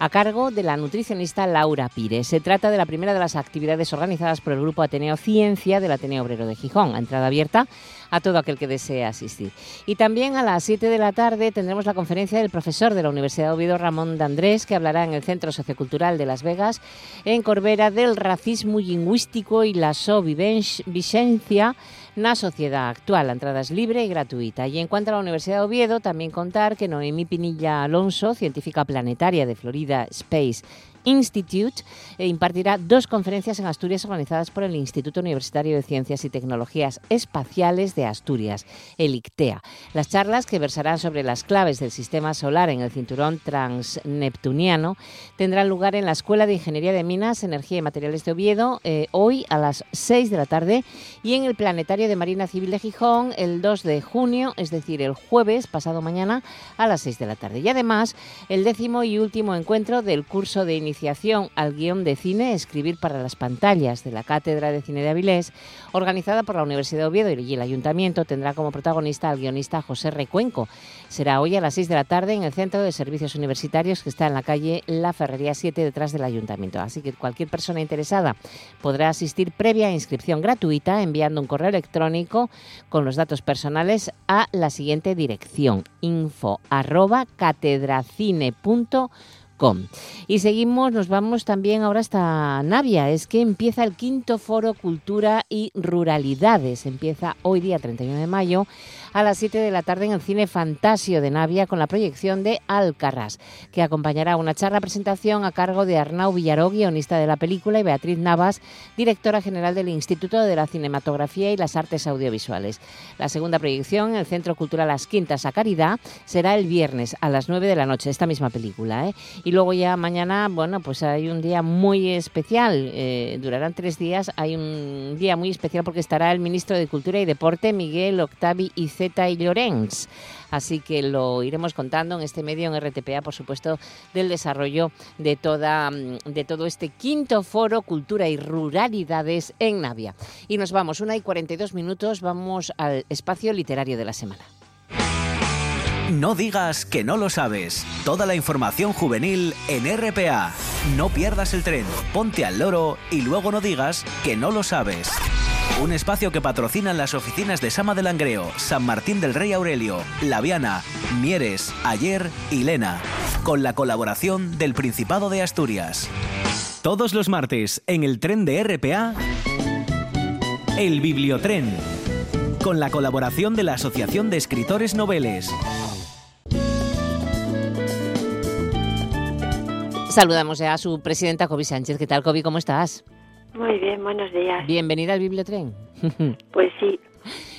A cargo de la nutricionista Laura Pires. Se trata de la primera de las actividades organizadas por el Grupo Ateneo Ciencia del Ateneo Obrero de Gijón, entrada abierta a todo aquel que desee asistir. Y también a las 7 de la tarde tendremos la conferencia del profesor de la Universidad de Oviedo, Ramón D'Andrés, que hablará en el Centro Sociocultural de Las Vegas, en Corbera, del racismo lingüístico y la sobrevivència na sociedad actual. La entrada es libre y gratuita. Y en cuanto a la Universidad de Oviedo, también contar que Noemí Pinilla Alonso, científica planetaria de Florida Space Institute, eh, impartirá dos conferencias en Asturias organizadas por el Instituto Universitario de Ciencias y Tecnologías Espaciales de Asturias, el ICTEA. Las charlas, que versarán sobre las claves del sistema solar en el cinturón transneptuniano, tendrán lugar en la Escuela de Ingeniería de Minas, Energía y Materiales de Oviedo, eh, hoy a las 6 de la tarde, y en el Planetario de Marina Civil de Gijón, el 2 de junio, es decir, el jueves, pasado mañana, a las 6 de la tarde. Y además, el décimo y último encuentro del curso de iniciación iniciación al guion de cine Escribir para las pantallas de la Cátedra de Cine de Avilés, organizada por la Universidad de Oviedo y el Ayuntamiento, tendrá como protagonista al guionista José Recuenco. Será hoy a las 6 de la tarde en el Centro de Servicios Universitarios que está en la calle La Ferrería 7 detrás del Ayuntamiento. Así que cualquier persona interesada podrá asistir previa inscripción gratuita enviando un correo electrónico con los datos personales a la siguiente dirección info y seguimos, nos vamos también ahora hasta Navia. Es que empieza el quinto foro Cultura y Ruralidades. Empieza hoy día 31 de mayo a las 7 de la tarde en el Cine Fantasio de Navia con la proyección de Alcarrás, que acompañará una charla presentación a cargo de Arnau Villaró, guionista de la película, y Beatriz Navas, directora general del Instituto de la Cinematografía y las Artes Audiovisuales. La segunda proyección en el Centro Cultural Las Quintas a Caridad será el viernes a las 9 de la noche, esta misma película. ¿eh? Y luego ya mañana, bueno, pues hay un día muy especial, eh, durarán tres días, hay un día muy especial porque estará el ministro de Cultura y Deporte, Miguel Octavi y Llorens. Así que lo iremos contando en este medio, en RTPA, por supuesto, del desarrollo de, toda, mm, de todo este quinto foro Cultura y Ruralidades en Navia. Y nos vamos, una y 42 minutos, vamos al espacio literario de la semana. No digas que no lo sabes. Toda la información juvenil en RPA. No pierdas el tren, ponte al loro y luego no digas que no lo sabes. Un espacio que patrocinan las oficinas de Sama del Langreo, San Martín del Rey Aurelio, Laviana, Mieres, Ayer y Lena, con la colaboración del Principado de Asturias. Todos los martes en el tren de RPA, el Bibliotren, con la colaboración de la Asociación de Escritores Noveles. Saludamos ya a su presidenta Kobe Sánchez. ¿Qué tal, Kobe? ¿Cómo estás? Muy bien, buenos días. Bienvenida al Bibliotren. Pues sí.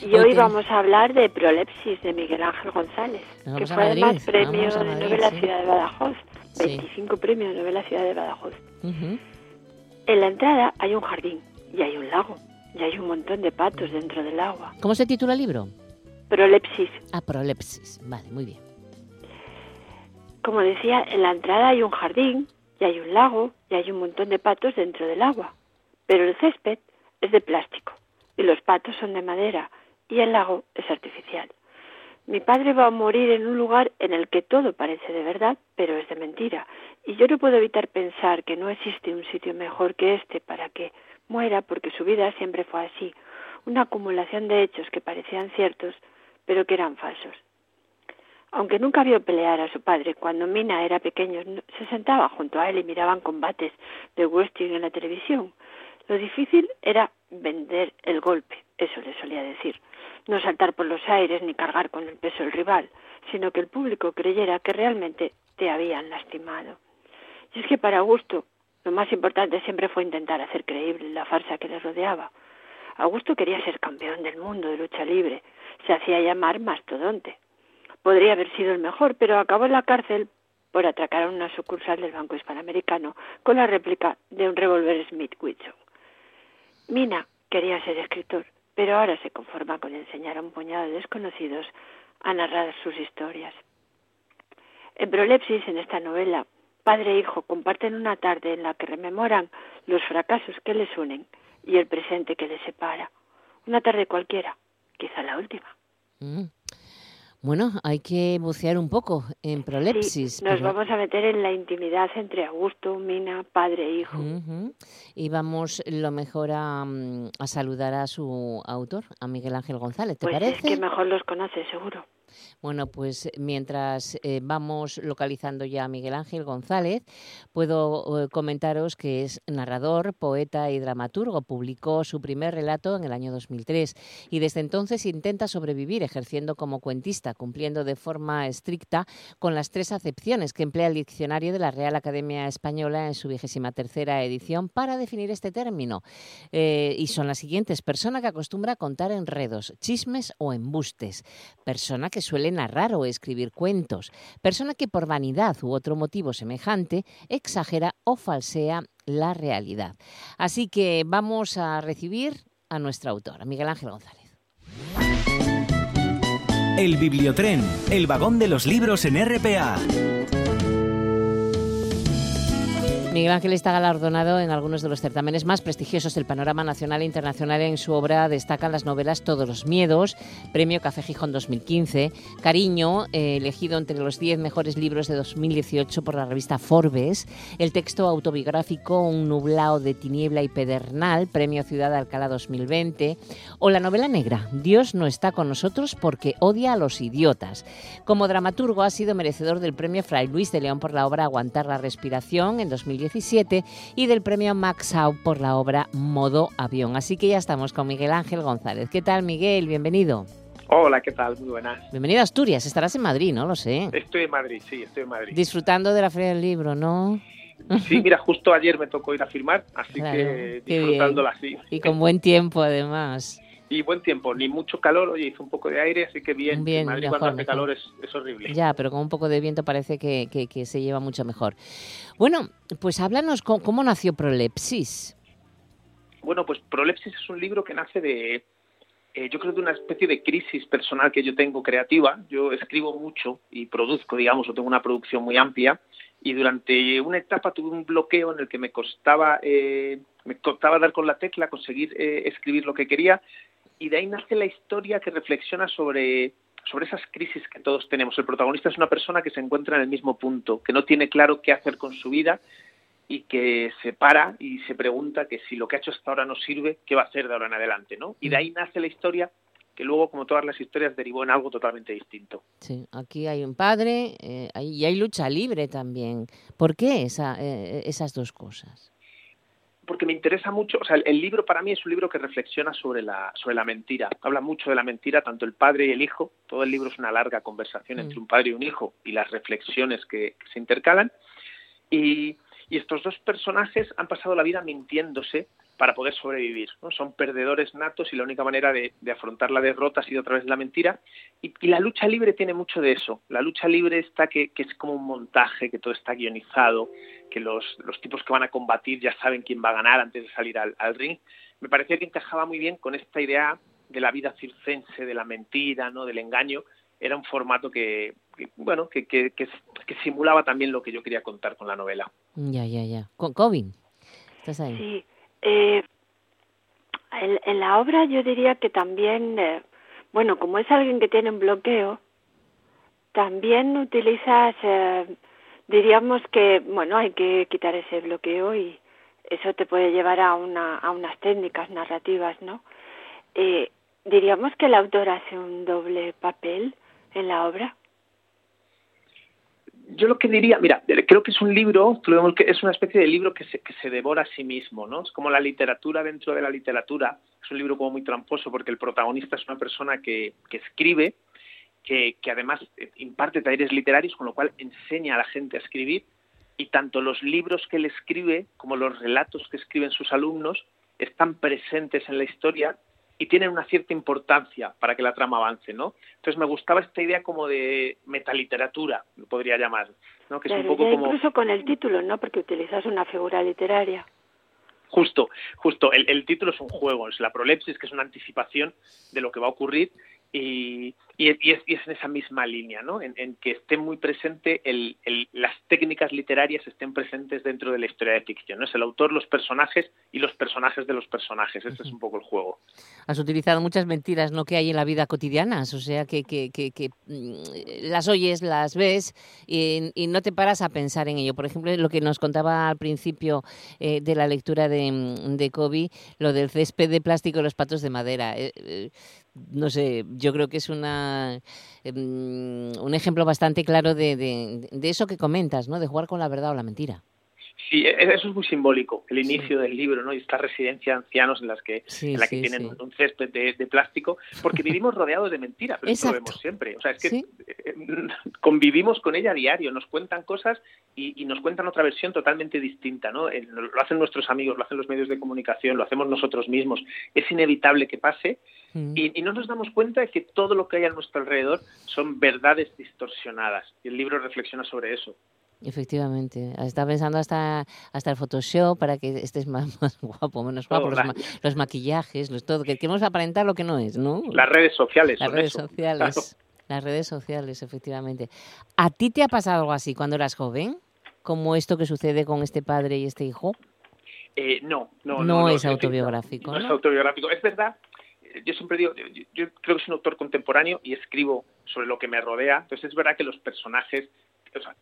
Y hoy vamos a hablar de Prolepsis de Miguel Ángel González, que fue además premio de novela Ciudad de Badajoz, 25 premios de novela Ciudad de Badajoz. En la entrada hay un jardín y hay un lago y hay un montón de patos dentro del agua. ¿Cómo se titula el libro? Prolepsis. Ah, Prolepsis. Vale, muy bien. Como decía, en la entrada hay un jardín y hay un lago y hay un montón de patos dentro del agua. Pero el césped es de plástico y los patos son de madera y el lago es artificial. Mi padre va a morir en un lugar en el que todo parece de verdad, pero es de mentira. Y yo no puedo evitar pensar que no existe un sitio mejor que este para que muera porque su vida siempre fue así, una acumulación de hechos que parecían ciertos, pero que eran falsos. Aunque nunca vio pelear a su padre, cuando Mina era pequeño se sentaba junto a él y miraban combates de wrestling en la televisión. Lo difícil era vender el golpe, eso le solía decir. No saltar por los aires ni cargar con el peso del rival, sino que el público creyera que realmente te habían lastimado. Y es que para Augusto lo más importante siempre fue intentar hacer creíble la farsa que le rodeaba. Augusto quería ser campeón del mundo de lucha libre. Se hacía llamar mastodonte. Podría haber sido el mejor, pero acabó en la cárcel por atracar a una sucursal del Banco Hispanoamericano con la réplica de un revólver Smith Wesson. Mina quería ser escritor, pero ahora se conforma con enseñar a un puñado de desconocidos a narrar sus historias. En Prolepsis, en esta novela, padre e hijo comparten una tarde en la que rememoran los fracasos que les unen y el presente que les separa. Una tarde cualquiera, quizá la última. Mm. Bueno, hay que bucear un poco en prolepsis. nos vamos a meter en la intimidad entre Augusto, Mina, padre e hijo. Y vamos lo mejor a, mm, a, saludar a su autor, a Miguel Ángel González, ¿te pues parece? Es que mejor los conoce, seguro. Bueno, pues mientras eh, vamos localizando ya a Miguel Ángel González, puedo eh, comentaros que es narrador, poeta y dramaturgo. Publicó su primer relato en el año 2003 y desde entonces intenta sobrevivir ejerciendo como cuentista, cumpliendo de forma estricta con las tres acepciones que emplea el diccionario de la Real Academia Española en su vigésima tercera edición para definir este término. Eh, y son las siguientes. Persona que acostumbra contar enredos, chismes o embustes. Persona que suele narrar o escribir cuentos, persona que por vanidad u otro motivo semejante exagera o falsea la realidad. Así que vamos a recibir a nuestra autora, Miguel Ángel González. El Bibliotren, el vagón de los libros en RPA. Miguel Ángel está galardonado en algunos de los certámenes más prestigiosos del panorama nacional e internacional. En su obra destacan las novelas Todos los miedos, Premio Café Gijón 2015, Cariño, eh, elegido entre los 10 mejores libros de 2018 por la revista Forbes, el texto autobiográfico Un nublado de tiniebla y pedernal, Premio Ciudad de Alcalá 2020, o la novela negra Dios no está con nosotros porque odia a los idiotas. Como dramaturgo ha sido merecedor del Premio Fray Luis de León por la obra Aguantar la respiración en 2018 y del premio Max Out por la obra Modo Avión. Así que ya estamos con Miguel Ángel González. ¿Qué tal, Miguel? Bienvenido. Hola, ¿qué tal? Muy buenas. Bienvenido a Asturias. Estarás en Madrid, ¿no? Lo sé. Estoy en Madrid, sí, estoy en Madrid. Disfrutando de la Feria del Libro, ¿no? Sí, mira, justo ayer me tocó ir a firmar, así que disfrutándola así. Y con buen tiempo, además. Y buen tiempo, ni mucho calor, oye, hizo un poco de aire, así que bien. bien Madrid cuando hace calor es, horrible. Ya, pero con un poco de viento parece que, que, se lleva mucho mejor. Bueno, pues háblanos, ¿cómo, nació Prolepsis? Bueno, pues Prolepsis es un libro que nace de, eh, yo creo, de una especie de crisis personal que yo tengo creativa. Yo escribo mucho y produzco, digamos, o tengo una producción muy amplia. Y durante una etapa tuve un bloqueo en el que me costaba, eh, me costaba dar con la tecla, conseguir eh, escribir lo que quería y de ahí nace la historia que reflexiona sobre, sobre esas crisis que todos tenemos. El protagonista es una persona que se encuentra en el mismo punto, que no tiene claro qué hacer con su vida y que se para y se pregunta que si lo que ha hecho hasta ahora no sirve, ¿qué va a hacer de ahora en adelante? ¿no? Y de ahí nace la historia que luego, como todas las historias, derivó en algo totalmente distinto. Sí, aquí hay un padre eh, y hay lucha libre también. ¿Por qué esa, eh, esas dos cosas? Porque me interesa mucho, o sea, el, libro para mí es un libro que reflexiona sobre la, sobre la mentira. Habla mucho de la mentira, tanto el padre y el hijo. Todo el libro es una larga conversación entre mm. un padre y un hijo y las reflexiones que, se intercalan. Y, y, estos dos personajes han pasado la vida mintiéndose para poder sobrevivir. ¿no? Son perdedores natos y la única manera de, afrontar la derrota ha sido a través de la mentira. Y, la lucha libre tiene mucho de eso. La lucha libre está que, que es como un montaje, que todo está guionizado, que los, los, tipos que van a combatir ya saben quién va a ganar antes de salir al, ring. Me parecía que encajaba muy bien con esta idea de la vida circense, de la mentira, ¿no? del engaño. Era un formato que, bueno, que, que, que, simulaba también lo que yo quería contar con la novela. Ya, ya, ya. Covin, ¿estás ahí? Sí, eh, en, la obra yo diría que también, eh, bueno, como es alguien que tiene un bloqueo, también utilizas, eh, diríamos que, bueno, hay que quitar ese bloqueo y eso te puede llevar a, una, a unas técnicas narrativas, ¿no? Eh, diríamos que el autor hace un doble papel en la obra yo lo que diría, mira, creo que es un libro, es una especie de libro que se, que se devora a sí mismo, ¿no? Es como la literatura dentro de la literatura, es un libro como muy tramposo porque el protagonista es una persona que, que escribe, que, que además imparte talleres literarios, con lo cual enseña a la gente a escribir, y tanto los libros que él escribe como los relatos que escriben sus alumnos están presentes en la historia y tienen una cierta importancia para que la trama avance, ¿no? Entonces me gustaba esta idea como de metaliteratura, lo podría llamar, ¿no? Que es un poco como... incluso con el título, ¿no? Porque utilizas una figura literaria. Justo, justo. El, el, título es un juego, es la prolepsis, que es una anticipación de lo que va a ocurrir y, y, es, y, es, en esa misma línea, ¿no? En, que esté muy presente el, las técnicas literarias estén presentes dentro de la historia de ficción, ¿no? Es el autor, los personajes y los personajes de los personajes. Este es un poco el juego. Has utilizado muchas mentiras, ¿no? Que hay en la vida cotidiana, o sea, que, que, que, mm, las oyes, las ves y, no te paras a pensar en ello. Por ejemplo, lo que nos contaba al principio eh, de la lectura de, mm, de Kobe, lo del césped de plástico y los patos de madera. Eh, eh, no sé, yo creo que es una, em, un ejemplo bastante claro de, de, de, eso que comentas, ¿no? De jugar con la verdad o la mentira. Sí, e-, eso es muy simbólico, el inicio del libro, ¿no? Y esta residencia de ancianos en las que, en la que tienen un césped de, plástico, porque vivimos rodeados de mentiras, pero eso lo vemos siempre. O sea, es que eh, convivimos con ella a diario, nos cuentan cosas y, nos cuentan otra versión totalmente distinta, ¿no? Lo hacen nuestros amigos, lo hacen los medios de comunicación, lo hacemos nosotros mismos. Es inevitable que pase mm. y, y no nos damos cuenta de que todo lo que hay a nuestro alrededor son verdades distorsionadas. Y el libro reflexiona sobre eso. Efectivamente, está pensando hasta hasta el Photoshop para que estés más, más guapo, menos guapo, los, maquillajes, los todo, que queremos aparentar lo que no es, ¿no? Las redes sociales. Las redes sociales. Las redes sociales, efectivamente. ¿A ti te ha pasado algo así cuando eras joven? como esto que sucede con este padre y este hijo? Eh, no, no, no, es autobiográfico. No, es autobiográfico. Es verdad, yo siempre digo, yo, creo que soy un autor contemporáneo y escribo sobre lo que me rodea. Entonces es verdad que los personajes,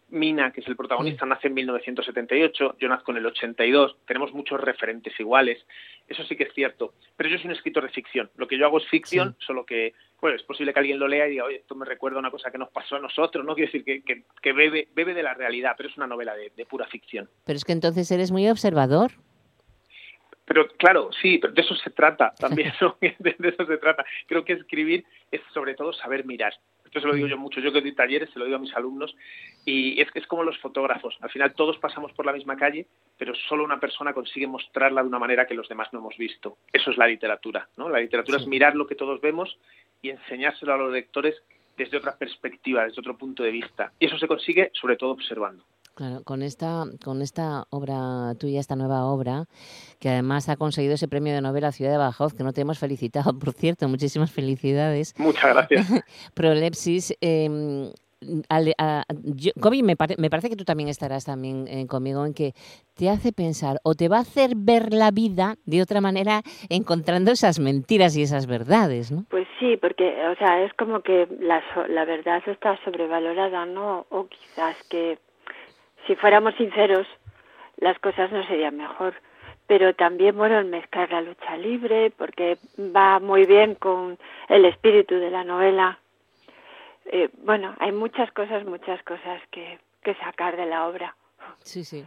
Mina, que es el protagonista, nace en 1978, yo nazco en el 82, tenemos muchos referentes iguales, eso sí que es cierto. Pero yo soy un escritor de ficción. Lo que yo hago es ficción, solo que bueno, es posible que alguien lo lea y diga, oye, esto me recuerda una cosa que nos pasó a nosotros, ¿no? Quiero decir que, que, bebe, bebe de la realidad, pero es una novela de, de pura ficción. Pero es que entonces eres muy observador. Pero claro, sí, pero de eso se trata también, de, eso se trata. Creo que escribir es sobre todo saber mirar. Esto se lo digo yo mucho, yo que doy talleres, se lo digo a mis alumnos, y es que es como los fotógrafos. Al final todos pasamos por la misma calle, pero solo una persona consigue mostrarla de una manera que los demás no hemos visto. Eso es la literatura, ¿no? La literatura es mirar lo que todos vemos y enseñárselo a los lectores desde otra perspectiva, desde otro punto de vista. Y eso se consigue sobre todo observando. Claro, con esta, con esta obra tuya, esta nueva obra, que además ha conseguido ese premio de novela Ciudad de Badajoz, que no te hemos felicitado, por cierto, muchísimas felicidades. Muchas gracias. Prolepsis, eh, me, parece que tú también estarás también eh, conmigo en que te hace pensar o te va a hacer ver la vida de otra manera encontrando esas mentiras y esas verdades, ¿no? Pues sí, porque, o sea, es como que la, la verdad está sobrevalorada, ¿no? O quizás que si fuéramos sinceros, las cosas no serían mejor. Pero también, bueno, el mezclar la lucha libre, porque va muy bien con el espíritu de la novela. Eh, bueno, hay muchas cosas, muchas cosas que, que sacar de la obra. Sí, sí.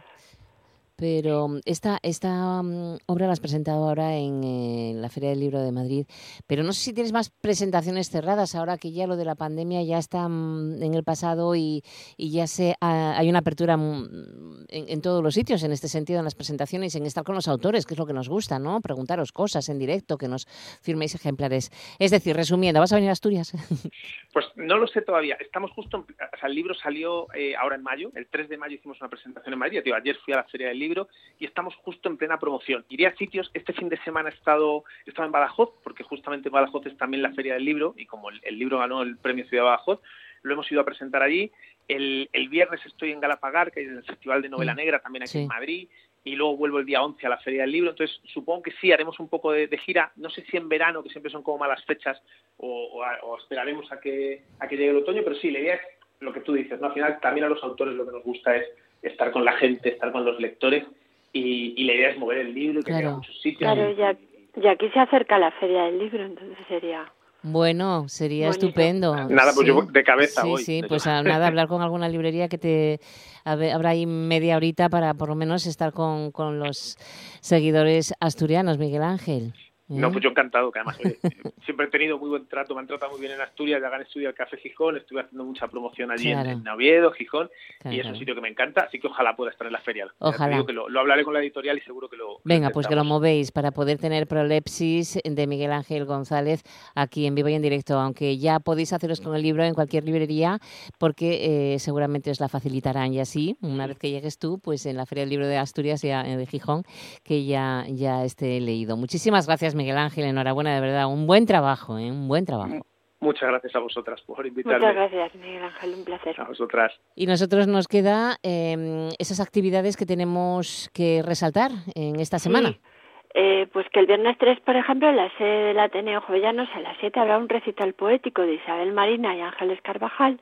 Pero mm, esta, esta mm, obra la has presentado ahora en, la Feria del Libro de Madrid, pero no sé si tienes más presentaciones cerradas ahora que ya lo de la pandemia ya está mm, en el pasado y, y ya se, hay una apertura en, todos los sitios en este sentido, en las presentaciones, en estar con los autores, que es lo que nos gusta, ¿no? Preguntaros cosas en directo, que nos firméis ejemplares. Es decir, resumiendo, ¿vas a venir a Asturias? Pues no lo sé todavía. Estamos justo, o sea, el libro salió eh, ahora en mayo, el 3 de mayo hicimos una presentación en Madrid, ayer fui a la Feria del Libro libro y estamos justo en plena promoción. Iré a sitios, este fin de semana he estado, he estado en Badajoz, porque justamente Badajoz es también la feria del libro y como el, libro ganó el premio Ciudad de Badajoz, lo hemos ido a presentar allí. El, el viernes estoy en Galapagar, que es el Festival de Novela mm. Negra, también aquí en Madrid, y luego vuelvo el día 11 a la Feria del Libro. Entonces, supongo que sí, haremos un poco de, gira. No sé si en verano, que siempre son como malas fechas, o, o, esperaremos a que, a que llegue el otoño, pero sí, la idea es lo que tú dices. ¿no? Al final, también a los autores lo que nos gusta es estar con la gente, estar con los lectores y, la idea es mover el libro y que claro. a muchos sitios. Claro, ya, ya aquí se acerca la feria del libro, entonces sería... Bueno, sería estupendo. Nada, pues yo de cabeza sí, voy. Sí, pues nada, hablar con alguna librería que te habrá ahí media horita para por lo menos estar con, con los seguidores asturianos, Miguel Ángel. No, pues yo encantado, que además siempre he tenido muy buen trato, me han tratado muy bien en Asturias, ya gané estudio al Café Gijón, estuve haciendo mucha promoción allí en, Oviedo, Gijón, y es un sitio que me encanta, así que ojalá pueda estar en la feria. Ojalá. Que lo, hablaré con la editorial y seguro que lo... Venga, pues que lo movéis para poder tener Prolepsis de Miguel Ángel González aquí en vivo y en directo, aunque ya podéis haceros con el libro en cualquier librería, porque eh, seguramente os la facilitarán y así, una vez que llegues tú, pues en la Feria del Libro de Asturias, ya, eh, de Gijón, que ya, ya esté leído. Muchísimas gracias Miguel Ángel, enhorabuena, de verdad, un buen trabajo, ¿eh? un buen trabajo. Muchas gracias a vosotras por invitarme. Muchas gracias, Miguel Ángel, un placer. A vosotras. Y nosotros nos queda em, esas actividades que tenemos que resaltar en esta semana. Eh, pues que el viernes 3, por ejemplo, en la sede del Ateneo Jovellanos a las 7 habrá un recital poético de Isabel Marina y Ángeles Carvajal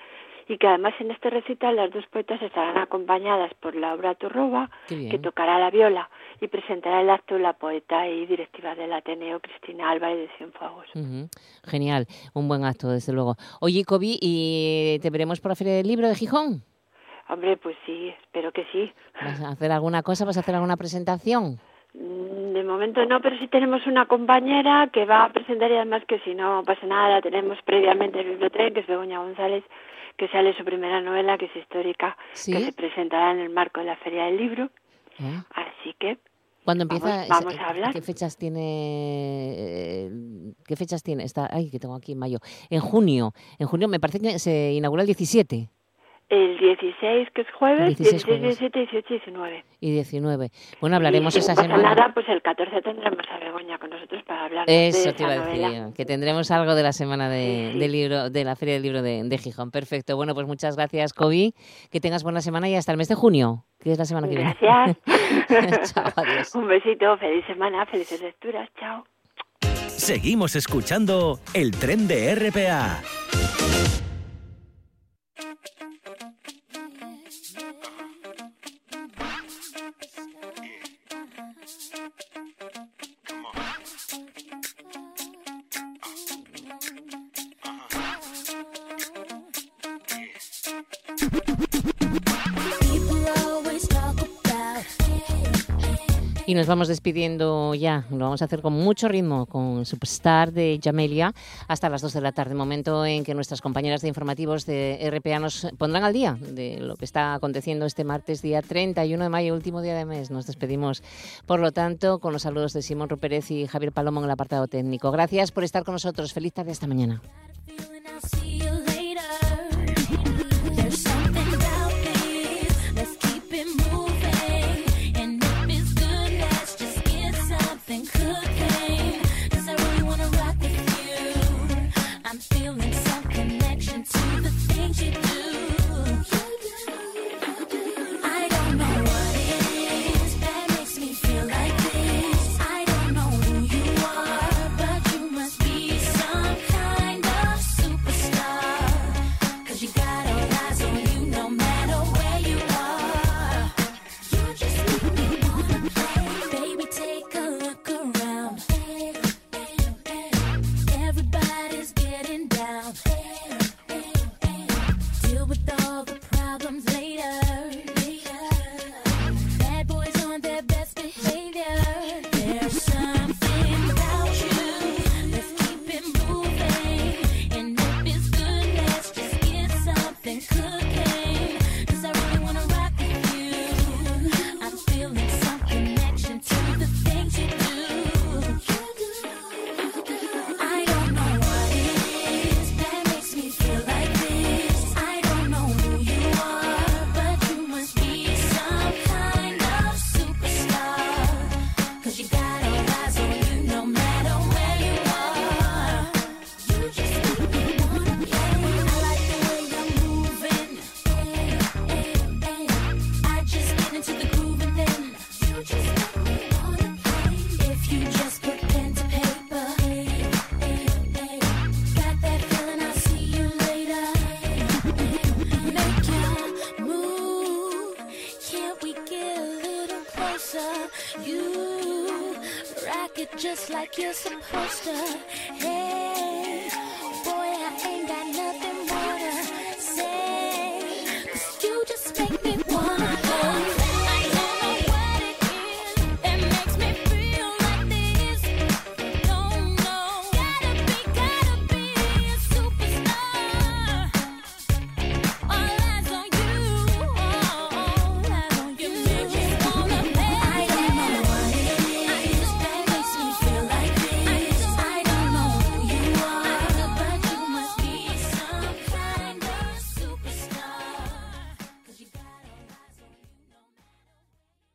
y que además en este recital las dos poetas estarán acompañadas por Laura Turroba, que tocará la viola, y presentará el acto la poeta y directiva del Ateneo, Cristina Álvarez de Cienfuegos. Genial, un buen acto, desde luego. Oye, Kobi, ¿y te veremos por la Feria del Libro de Gijón? Hombre, pues sí, espero que sí. ¿Vas a hacer alguna cosa? ¿Vas a hacer alguna presentación? Mm, de momento no, pero sí tenemos una compañera que va a presentar y además que si no pasa nada la tenemos previamente en el biblioteca, que es Begoña González, que sale su primera novela, que es histórica, que se presentará en el marco de la Feria del Libro. Ah. Así que ¿Cuándo empieza? Vamos, a hablar. ¿Qué fechas tiene? Eh, ¿Qué fechas tiene? Está, ay, que tengo aquí en mayo. En junio. En junio me parece que se inaugura el 17. El 16, que es jueves, 16, 16 17, 18 y 19. Y 19. Bueno, hablaremos y esa si semana. nada, pues el 14 tendremos a Begoña con nosotros para hablar Eso de te iba a decir, novela. que tendremos algo de la semana de, Sí, del libro, de la Feria del Libro de, de Gijón. Perfecto. Bueno, pues muchas gracias, Kobe. Que tengas buena semana y hasta el mes de junio, que es la semana que viene. Gracias. Chao, adiós. Un besito, feliz semana, felices lecturas, chao. Seguimos escuchando el tren de RPA. Y nos vamos despidiendo ya. Lo vamos a hacer con mucho ritmo, con Superstar de Jamelia, hasta las 2 de la tarde, momento en que nuestras compañeras de informativos de RPA nos pondrán al día de lo que está aconteciendo este martes, día 31 de mayo, último día de mes. Nos despedimos, por lo tanto, con los saludos de Simón Rupérez y Javier Palomo en el apartado técnico. Gracias por estar con nosotros. Feliz tarde hasta mañana.